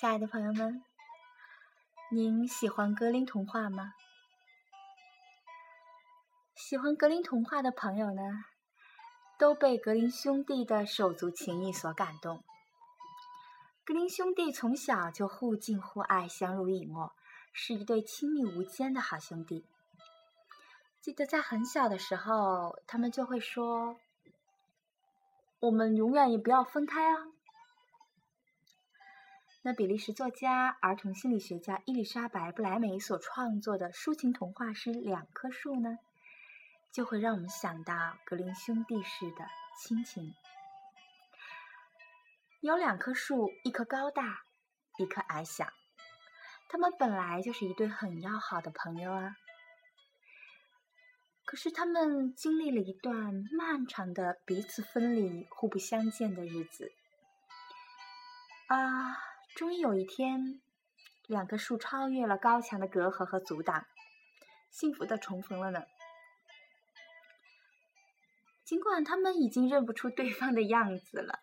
亲爱的朋友们，您喜欢格林童话吗？喜欢格林童话的朋友呢，都被格林兄弟的手足情谊所感动。格林兄弟从小就互敬互爱，相濡以沫，是一对亲密无间的好兄弟。记得在很小的时候，他们就会说：“我们永远也不要分开啊。”那比利时作家、儿童心理学家伊丽莎白·布莱梅所创作的抒情童话诗《两棵树》呢，就会让我们想到格林兄弟式的亲情。有两棵树，一棵高大，一棵矮小，他们本来就是一对很要好的朋友啊。可是他们经历了一段漫长的彼此分离、互不相见的日子，啊，终于有一天，两棵树超越了高墙的隔阂和阻挡，幸福的重逢了呢。尽管他们已经认不出对方的样子了。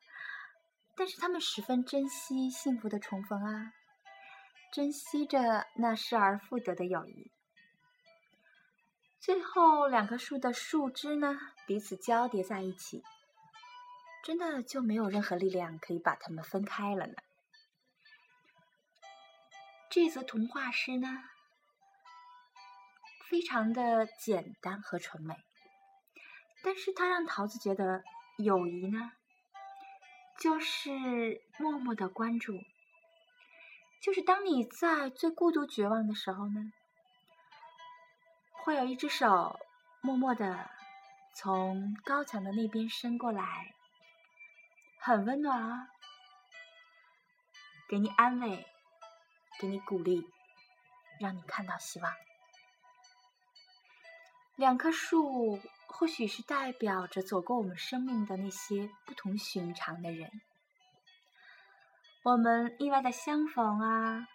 但是他们十分珍惜幸福的重逢啊，珍惜着那失而复得的友谊。最后，两棵树的树枝呢，彼此交叠在一起，真的就没有任何力量可以把它们分开了呢。这则童话诗呢，非常的简单和纯美，但是它让桃子觉得友谊呢。就是默默的关注，就是当你在最孤独绝望的时候呢，会有一只手默默的从高墙的那边伸过来，很温暖啊，给你安慰，给你鼓励，让你看到希望。两棵树。或许是代表着走过我们生命的那些不同寻常的人，我们意外的相逢啊，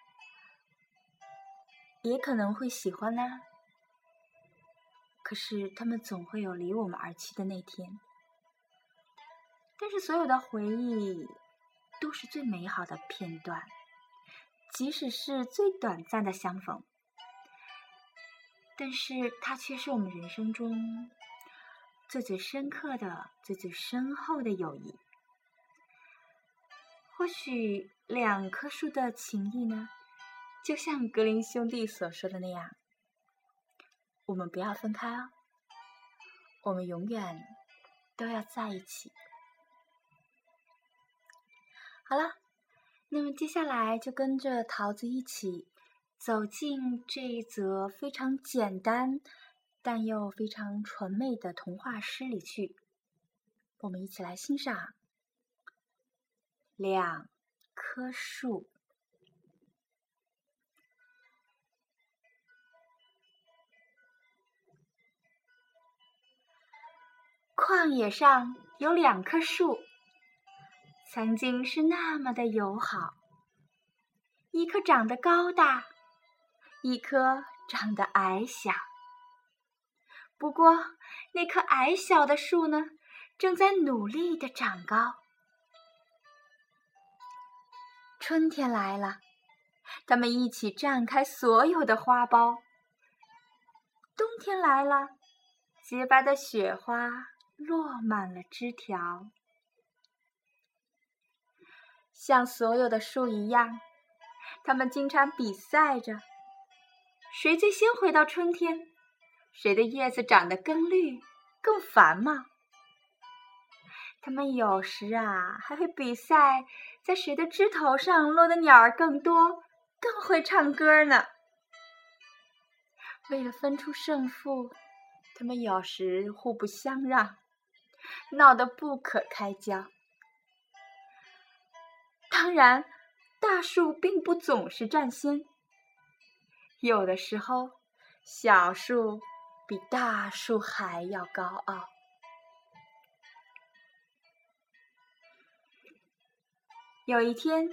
也可能会喜欢呢。可是他们总会有离我们而去的那天。但是所有的回忆都是最美好的片段，即使是最短暂的相逢，但是它却是我们人生中。最最深刻的、最最深厚的友谊，或许两棵树的情谊呢，就像格林兄弟所说的那样，我们不要分开哦，我们永远都要在一起。好了，那么接下来就跟着桃子一起走进这一则非常简单。但又非常纯美的童话诗里去，我们一起来欣赏两棵树。旷野上有两棵树，曾经是那么的友好，一棵长得高大，一棵长得矮小。不过，那棵矮小的树呢，正在努力的长高。春天来了，它们一起绽开所有的花苞。冬天来了，洁白的雪花落满了枝条。像所有的树一样，它们经常比赛着，谁最先回到春天。谁的叶子长得更绿、更繁茂？他们有时啊，还会比赛，在谁的枝头上落的鸟儿更多、更会唱歌呢？为了分出胜负，他们有时互不相让，闹得不可开交。当然，大树并不总是占先，有的时候，小树。比大树还要高傲。有一天，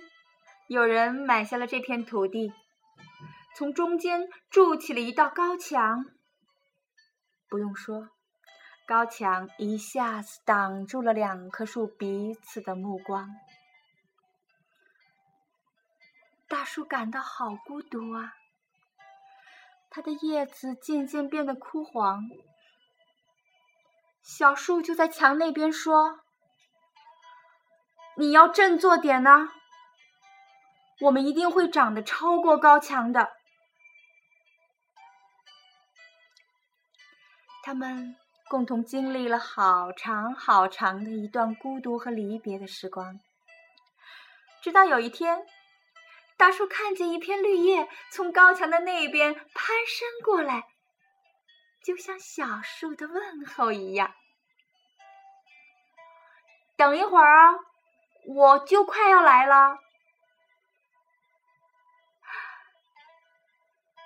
有人买下了这片土地，从中间筑起了一道高墙。不用说，高墙一下子挡住了两棵树彼此的目光。大树感到好孤独啊！它的叶子渐渐变得枯黄。小树就在墙那边说：“你要振作点呢，我们一定会长得超过高墙的。”他们共同经历了好长好长的一段孤独和离别的时光，直到有一天，大树看见一片绿叶从高墙的那边攀升过来。就像小树的问候一样。等一会儿啊，我就快要来了。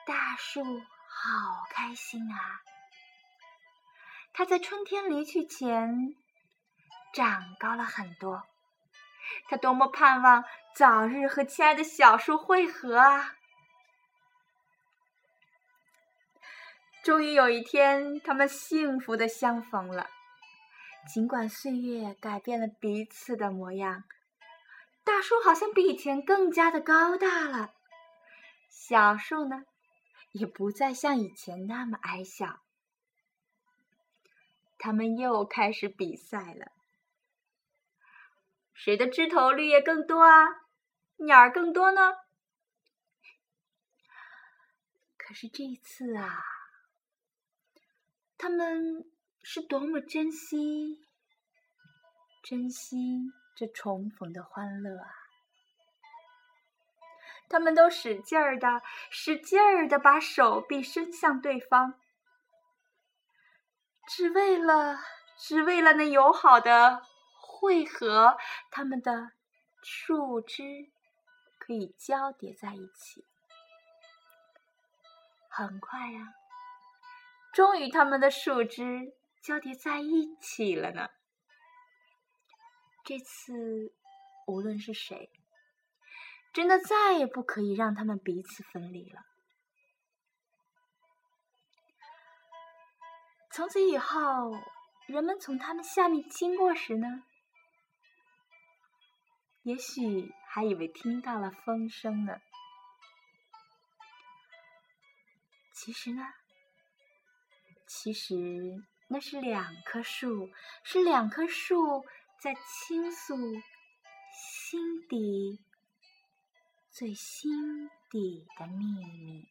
大树好开心啊！它在春天离去前长高了很多。他多么盼望早日和亲爱的小树会合啊！终于有一天，他们幸福的相逢了。尽管岁月改变了彼此的模样，大树好像比以前更加的高大了，小树呢，也不再像以前那么矮小。他们又开始比赛了，谁的枝头绿叶更多啊？鸟儿更多呢？可是这一次啊。他们是多么珍惜、珍惜这重逢的欢乐啊！他们都使劲儿的、使劲儿的把手臂伸向对方，只为了、只为了那友好的汇合，他们的树枝可以交叠在一起。很快呀。终于，它们的树枝交叠在一起了呢。这次，无论是谁，真的再也不可以让他们彼此分离了。从此以后，人们从他们下面经过时呢，也许还以为听到了风声呢。其实呢。其实那是两棵树，是两棵树在倾诉心底最心底的秘密。